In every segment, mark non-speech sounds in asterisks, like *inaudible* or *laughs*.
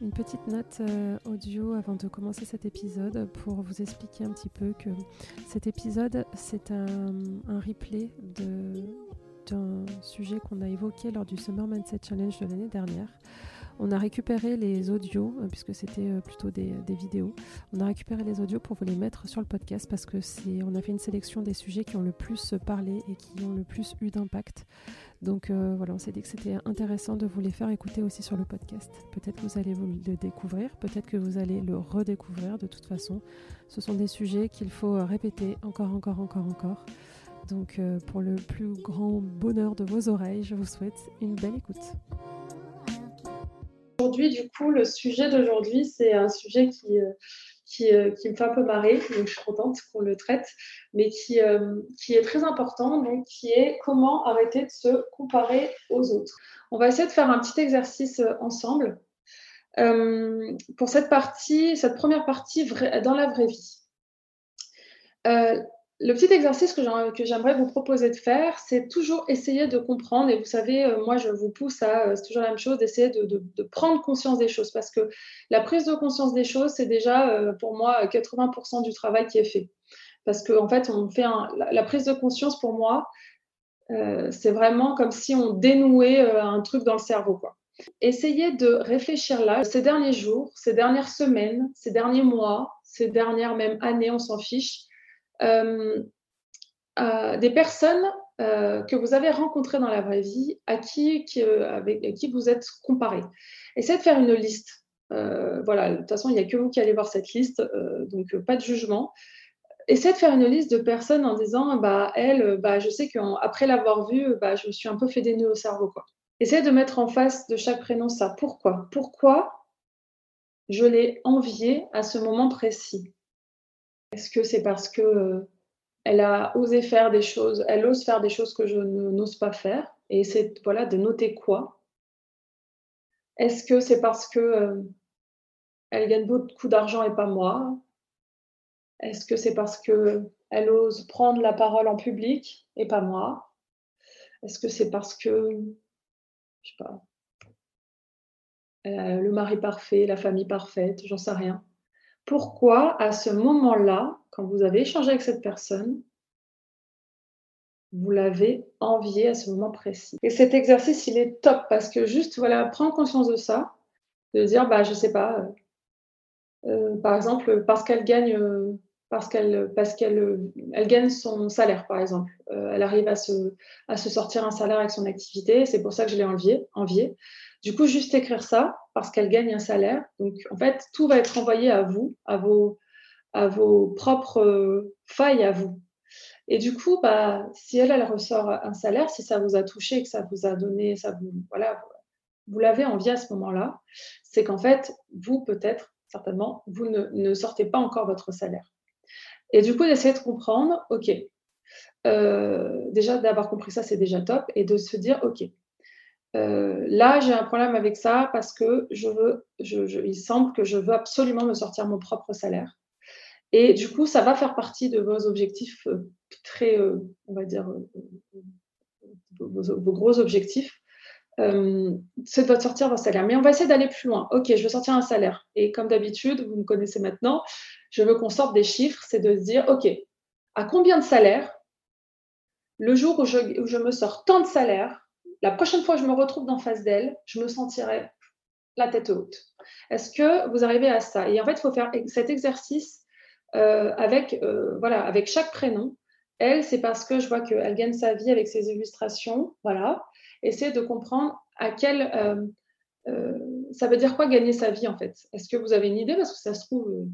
Une petite note euh, audio avant de commencer cet épisode pour vous expliquer un petit peu que cet épisode, c'est un, un, replay d'un sujet qu'on a évoqué lors du Summer Mindset Challenge de l'année dernière. On a récupéré les audios, euh, puisque c'était euh, plutôt des, vidéos. On a récupéré les audios pour vous les mettre sur le podcast parce que c'est, on a fait une sélection des sujets qui ont le plus parlé et qui ont le plus eu d'impact. Donc euh, voilà, on s'est dit que c'était intéressant de vous les faire écouter aussi sur le podcast. Peut-être que vous allez vous le découvrir, peut-être que vous allez le redécouvrir. De toute façon, ce sont des sujets qu'il faut répéter encore, encore, encore, encore. Donc pour le plus grand bonheur de vos oreilles, je vous souhaite une belle écoute. Aujourd'hui, du coup, le sujet d'aujourd'hui, c'est un sujet qui, euh, euh, qui, me fait un peu marrer, donc je suis contente qu'on le traite, mais qui, euh, qui est très important, donc qui est comment arrêter de se comparer aux autres. On va essayer de faire un petit exercice ensemble. pour cette partie, cette première partie dans la vraie vie le petit exercice que j'aimerais vous proposer de faire, c'est toujours essayer de comprendre. Et vous savez, euh, moi, je vous pousse à, euh, c'est toujours la même chose, d'essayer de, prendre conscience des choses. Parce que la prise de conscience des choses, c'est déjà, euh, pour moi, 80% du travail qui est fait. Parce qu'en en fait, on fait la, prise de conscience, pour moi, c'est vraiment comme si on dénouait un truc dans le cerveau. Essayez de réfléchir là, ces derniers jours, ces dernières semaines, ces derniers mois, ces dernières même années, on s'en fiche des personnes euh, que vous avez rencontrées dans la vraie vie, à qui, avec qui vous êtes comparé. Essayez de faire une liste. Euh, voilà, de toute façon, il n'y a que vous qui allez voir cette liste, donc pas de jugement. Essayez de faire une liste de personnes en disant, bah, elle, bah, je sais qu'après l'avoir vue, bah, je me suis un peu fait des nœuds au cerveau. Quoi. Essayez de mettre en face de chaque prénom ça. Pourquoi? Pourquoi je l'ai envié à ce moment précis? Est-ce que c'est parce que euh, elle a osé faire des choses, elle ose faire des choses que je n'ose pas faire? Et c'est voilà de noter quoi? Est-ce que c'est parce que euh, elle gagne beaucoup d'argent et pas moi? Est-ce que c'est parce que elle ose prendre la parole en public et pas moi? Est-ce que c'est parce que je sais pas le mari parfait, la famille parfaite, j'en sais rien pourquoi à ce moment-là, quand vous avez échangé avec cette personne, vous l'avez envié à ce moment précis? Et cet exercice, il est top parce que juste, voilà, prendre conscience de ça, de dire, bah, je sais pas, euh, euh, par exemple, parce qu'elle gagne, euh, parce qu'elle, gagne son salaire, par exemple, elle arrive à se, à se sortir un salaire avec son activité, c'est pour ça que je l'ai envié, envié. Du coup, juste écrire ça parce qu'elle gagne un salaire. Donc, en fait, tout va être envoyé à vous, à vos, à vos propres euh, failles à vous. Et du coup, bah, si elle, elle ressort un salaire, si ça vous a touché, que ça vous a donné, ça vous, voilà, vous l'avez envie à ce moment-là, c'est qu'en fait, vous, peut-être, certainement, vous ne, ne, sortez pas encore votre salaire. Et du coup, d'essayer de comprendre, OK, euh, déjà d'avoir compris ça, c'est déjà top, et de se dire, OK, euh, là, j'ai un problème avec ça parce que je veux, il semble que je veux absolument me sortir mon propre salaire. Et du coup, ça va faire partie de vos objectifs euh, très, euh, on va dire, vos, gros objectifs. c'est de sortir votre salaire. Mais on va essayer d'aller plus loin. Ok, je veux sortir un salaire. Et comme d'habitude, vous me connaissez maintenant, je veux qu'on sorte des chiffres. C'est de se dire, ok, à combien de salaires le jour où je, où je me sors tant de salaires, la prochaine fois que je me retrouve dans face d'elle, je me sentirai la tête haute. Est-ce que vous arrivez à ça? Et en fait, il faut faire cet exercice euh, avec, euh, voilà, avec chaque prénom. Elle, c'est parce que je vois qu'elle gagne sa vie avec ses illustrations. Voilà. Essayez de comprendre à quel. Euh, ça veut dire quoi gagner sa vie en fait? Est-ce que vous avez une idée? Parce que ça se trouve.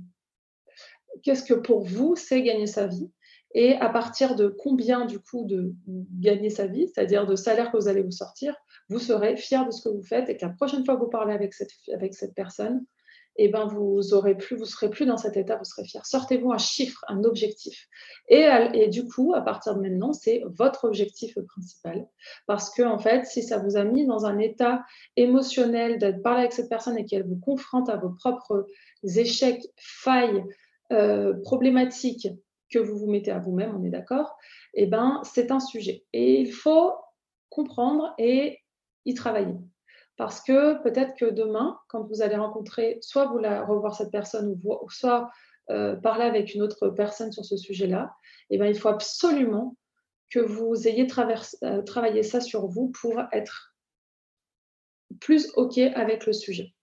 Qu'est-ce que pour vous c'est gagner sa vie? Et à partir de combien du coup de gagner sa vie, c'est-à-dire de salaire que vous allez vous sortir, vous serez fier de ce que vous faites et que la prochaine fois que vous parlez avec cette, avec cette personne, eh ben vous aurez plus, vous serez plus dans cet état, vous serez fier. Sortez-vous un chiffre, un objectif. Et, et du coup, à partir de maintenant, c'est votre objectif principal. Parce que, en fait, si ça vous a mis dans un état émotionnel d'être parlé avec cette personne et qu'elle vous confronte à vos propres échecs, failles, euh, problématiques, que vous vous mettez à vous-même, on est d'accord, eh ben, c'est un sujet. Et il faut comprendre et y travailler. Parce que peut-être que demain, quand vous allez rencontrer, soit vous la revoir cette personne, ou, soit euh, parler avec une autre personne sur ce sujet-là, eh ben, il faut absolument que vous ayez euh, travaillé ça sur vous pour être plus OK avec le sujet.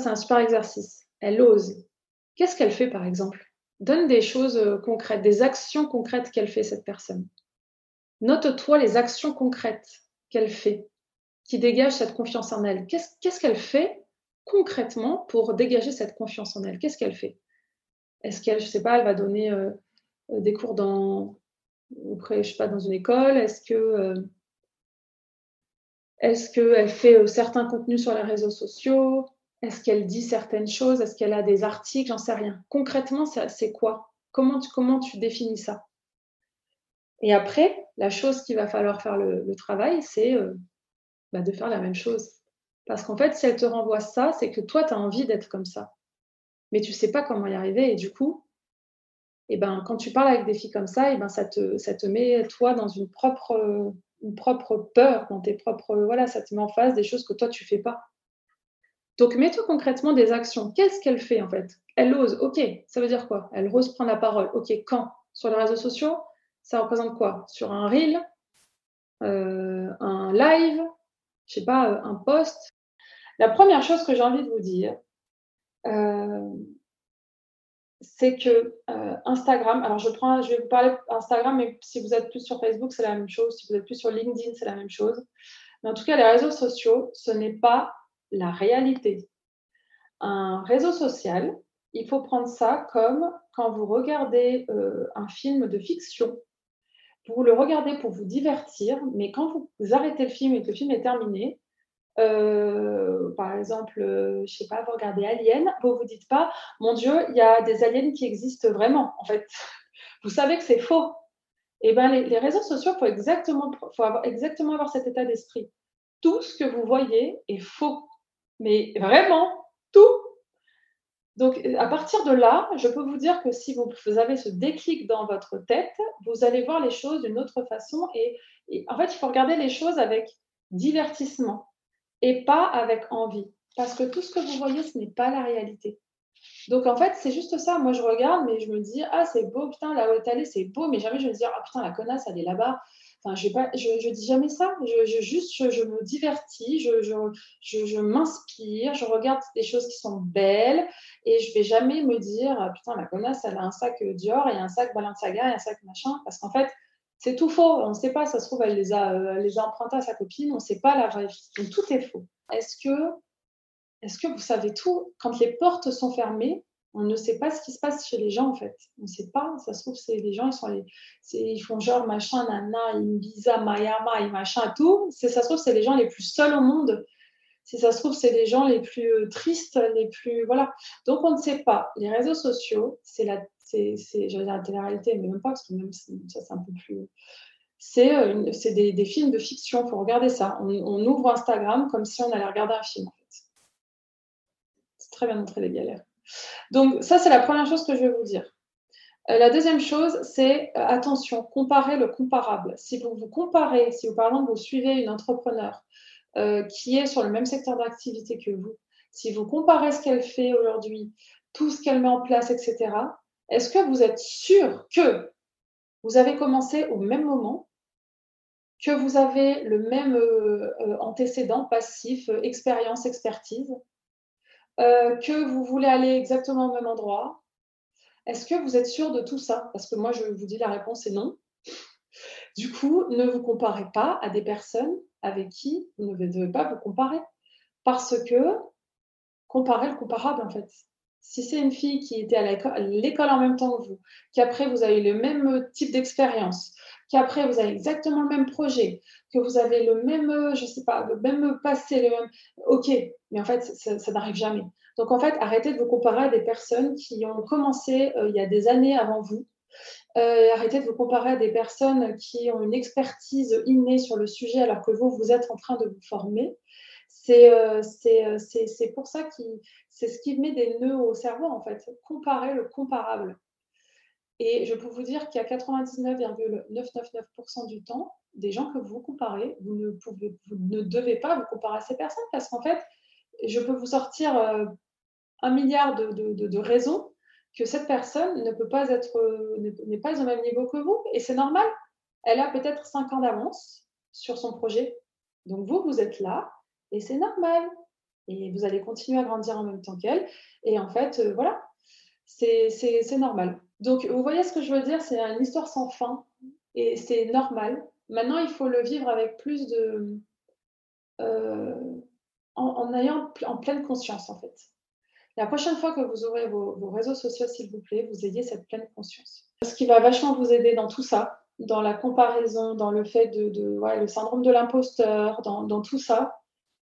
C'est un super exercice. Elle ose. Qu'est-ce qu'elle fait, par exemple? Donne des choses euh, concrètes, des actions concrètes qu'elle fait, cette personne. Note-toi les actions concrètes qu'elle fait, qui dégagent cette confiance en elle. Qu'est-ce qu'elle fait concrètement pour dégager cette confiance en elle? Qu'est-ce qu'elle fait? Est-ce qu'elle, je sais pas, elle va donner euh, euh, des cours dans, auprès, je sais pas, dans une école? Est-ce que est-ce qu'elle fait certains contenus sur les réseaux sociaux? Est-ce qu'elle dit certaines choses? Est-ce qu'elle a des articles? J'en sais rien. Concrètement, c'est quoi? Comment tu, définis ça? Et après, la chose qu'il va falloir faire le, travail, c'est euh, bah, de faire la même chose. Parce qu'en fait, si elle te renvoie ça, c'est que toi, tu as envie d'être comme ça. Mais tu ne sais pas comment y arriver. Et du coup, eh ben, quand tu parles avec des filles comme ça, eh ben, ça, te, met, toi, dans une propre, une propre peur, dans tes propres. Voilà, ça te met en face des choses que toi, tu ne fais pas. Donc, mets-toi concrètement des actions. Qu'est-ce qu'elle fait en fait? Elle ose, ok, ça veut dire quoi? Elle ose prendre la parole, ok, quand? Sur les réseaux sociaux? Ça représente quoi? Sur un reel? Euh, Un live? Je sais pas, euh, un post? La première chose que j'ai envie de vous dire, euh, c'est que Instagram, alors je, prends, je vais vous parler d'Instagram, mais si vous êtes plus sur Facebook, c'est la même chose. Si vous êtes plus sur LinkedIn, c'est la même chose. Mais en tout cas, les réseaux sociaux, ce n'est pas la réalité. Un réseau social, il faut prendre ça comme quand vous regardez euh, un film de fiction. Vous le regardez pour vous divertir, mais quand vous, arrêtez le film et que le film est terminé, euh, par exemple, euh, je sais pas, vous regardez Alien, vous vous dites pas, mon Dieu, il y a des aliens qui existent vraiment. En fait, *laughs* vous savez que c'est faux. Et eh ben, les, réseaux sociaux, faut faut avoir, exactement avoir cet état d'esprit. Tout ce que vous voyez est faux mais vraiment tout. Donc, à partir de là, je peux vous dire que si vous avez ce déclic dans votre tête, vous allez voir les choses d'une autre façon. Et, en fait, il faut regarder les choses avec divertissement et pas avec envie. Parce que tout ce que vous voyez, ce n'est pas la réalité. Donc, en fait, c'est juste ça. Moi, je regarde, mais je me dis, ah, c'est beau, putain, là où est allée, c'est beau. Mais jamais je me dis, ah, putain, la connasse, elle est là-bas. Enfin, je ne dis jamais ça. Je, juste, je, me divertis, je, je m'inspire, je regarde des choses qui sont belles et je vais jamais me dire ah, putain, la connasse, elle a un sac Dior et un sac Balenciaga et un sac machin. Parce qu'en fait, c'est tout faux. On ne sait pas, ça se trouve, elle les a, euh, empruntés à sa copine, on ne sait pas la vraie vie. tout est faux. Est-ce que, est-ce que vous savez tout Quand les portes sont fermées, on ne sait pas ce qui se passe chez les gens en fait. On ne sait pas. Ça se trouve, c'est les gens, ils sont ils font genre machin, nana, Ibiza, Miami, machin, tout. Ça se trouve, c'est les gens les plus seuls au monde. Si ça se trouve, c'est les gens les plus euh, tristes, les plus voilà. Donc on ne sait pas. Les réseaux sociaux, c'est la, c'est, la télé-réalité, mais même pas parce que même ça c'est un peu plus. C'est, euh, des, films de fiction. Il faut regarder ça. On, on, ouvre Instagram comme si on allait regarder un film en fait. C'est très bien montrer les galères. Donc ça, c'est la première chose que je vais vous dire. Euh, la deuxième chose, c'est euh, attention, comparer le comparable. Si vous vous comparez, si vous, par exemple vous suivez une entrepreneur euh, qui est sur le même secteur d'activité que vous, si vous comparez ce qu'elle fait aujourd'hui, tout ce qu'elle met en place, etc., est-ce que vous êtes sûr que vous avez commencé au même moment, que vous avez le même antécédent passif, expérience, expertise, euh, que vous voulez aller exactement au même endroit. Est-ce que vous êtes sûr de tout ça? Parce que moi, je vous dis la réponse est non. Du coup, ne vous comparez pas à des personnes avec qui vous ne devez pas vous comparer. Parce que comparer le comparable, en fait. Si c'est une fille qui était à l'école en même temps que vous, qu'après vous avez le même type d'expérience, qu'après vous avez exactement le même projet, que vous avez le même, je sais pas, le même passé, le même... Ok, mais en fait, ça, n'arrive jamais. Donc en fait, arrêtez de vous comparer à des personnes qui ont commencé euh, il y a des années avant vous. Euh, arrêtez de vous comparer à des personnes qui ont une expertise innée sur le sujet alors que vous, vous êtes en train de vous former. C'est euh, c'est pour ça que c'est ce qui met des nœuds au cerveau en fait. Comparer le comparable. Et je peux vous dire qu'il y a 99,999% du temps, des gens que vous comparez, vous ne, pouvez, vous ne devez pas vous comparer à ces personnes parce qu'en fait, je peux vous sortir euh, un milliard de, raisons que cette personne ne peut pas être, n'est pas au même niveau que vous. Et c'est normal. Elle a peut-être 5 ans d'avance sur son projet. Donc vous, vous êtes là et c'est normal. Et vous allez continuer à grandir en même temps qu'elle. Et en fait, euh, voilà, c'est normal. Donc, vous voyez ce que je veux dire? C'est une histoire sans fin et c'est normal. Maintenant, il faut le vivre avec plus de. Euh, en, ayant en pleine conscience, en fait. La prochaine fois que vous aurez vos, réseaux sociaux, s'il vous plaît, vous ayez cette pleine conscience. Ce qui va vachement vous aider dans tout ça, dans la comparaison, dans le fait de, de le syndrome de l'imposteur, dans, tout ça,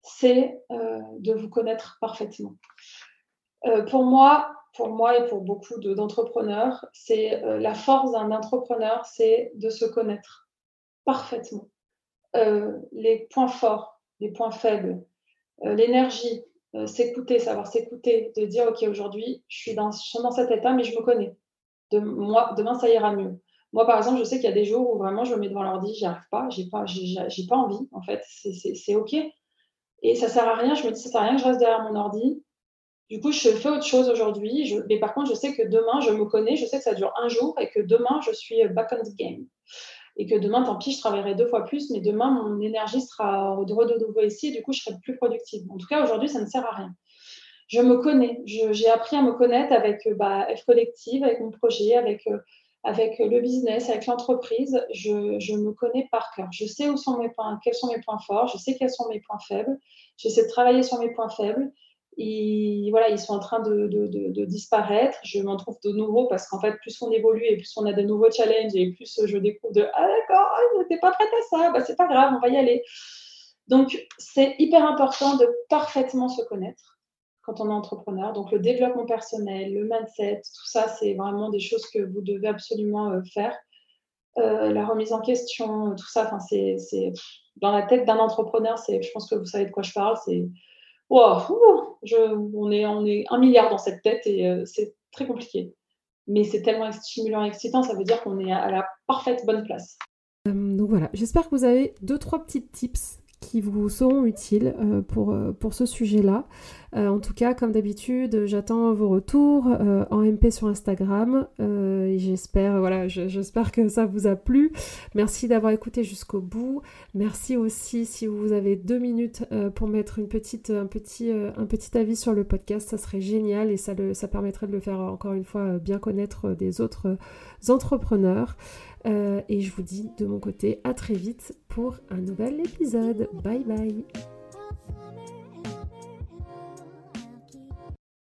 c'est euh, de vous connaître parfaitement. Euh, pour moi, pour moi et pour beaucoup d'entrepreneurs, c'est euh, la force d'un entrepreneur, c'est de se connaître parfaitement. Euh, les points forts, les points faibles, euh, l'énergie, s'écouter, savoir s'écouter, de dire ok aujourd'hui je suis dans, dans cet état mais je me connais. Demain ça ira mieux. Moi par exemple je sais qu'il y a des jours où vraiment je me mets devant l'ordi, j'y arrive pas, j'ai pas, pas envie en fait, c'est ok. Et ça sert à rien, je me dis ça sert à rien que je reste derrière mon ordi du coup, je fais autre chose aujourd'hui. Mais par contre, je sais que demain, je me connais, je sais que ça dure un jour et que demain, je suis back on the game. Et que demain, tant pis, je travaillerai deux fois plus, mais demain, mon énergie sera de nouveau ici et du coup, je serai plus productive. En tout cas, aujourd'hui, ça ne sert à rien. Je me connais. J'ai appris à me connaître avec bah, F Collective, avec mon projet, avec, euh, avec le business, avec l'entreprise. Je, je, me connais par cœur. Je sais où sont mes points, quels sont mes points forts. Je sais quels sont mes points faibles. J'essaie de travailler sur mes points faibles ils, voilà, ils sont en train de, disparaître. Je m'en trouve de nouveaux parce qu'en fait, plus on évolue et plus on a de nouveaux challenges et plus je découvre de Ah d'accord, je n'étais pas prête à ça, bah, c'est pas grave, on va y aller. Donc, c'est hyper important de parfaitement se connaître quand on est entrepreneur. Donc, le développement personnel, le mindset, tout ça, c'est vraiment des choses que vous devez absolument euh, faire. Euh, la remise en question, tout ça, c'est dans la tête d'un entrepreneur, je pense que vous savez de quoi je parle, c'est je, on, est, on un milliard dans cette tête et euh, c'est très compliqué. Mais c'est tellement stimulant et excitant, ça veut dire qu'on est à la parfaite bonne place. Euh, donc voilà, j'espère que vous avez deux, trois petites tips qui vous seront utiles euh, pour, euh, pour ce sujet-là. Euh, en tout cas, comme d'habitude, j'attends vos retours en MP sur Instagram. j'espère, voilà, j'espère que ça vous a plu. Merci d'avoir écouté jusqu'au bout. Merci aussi si vous avez deux minutes pour mettre une petite, un, petit, un petit avis sur le podcast, ça serait génial et ça, le, ça permettrait de le faire encore une fois bien connaître des autres entrepreneurs. Euh, et je vous dis de mon côté à très vite pour un nouvel épisode. Bye bye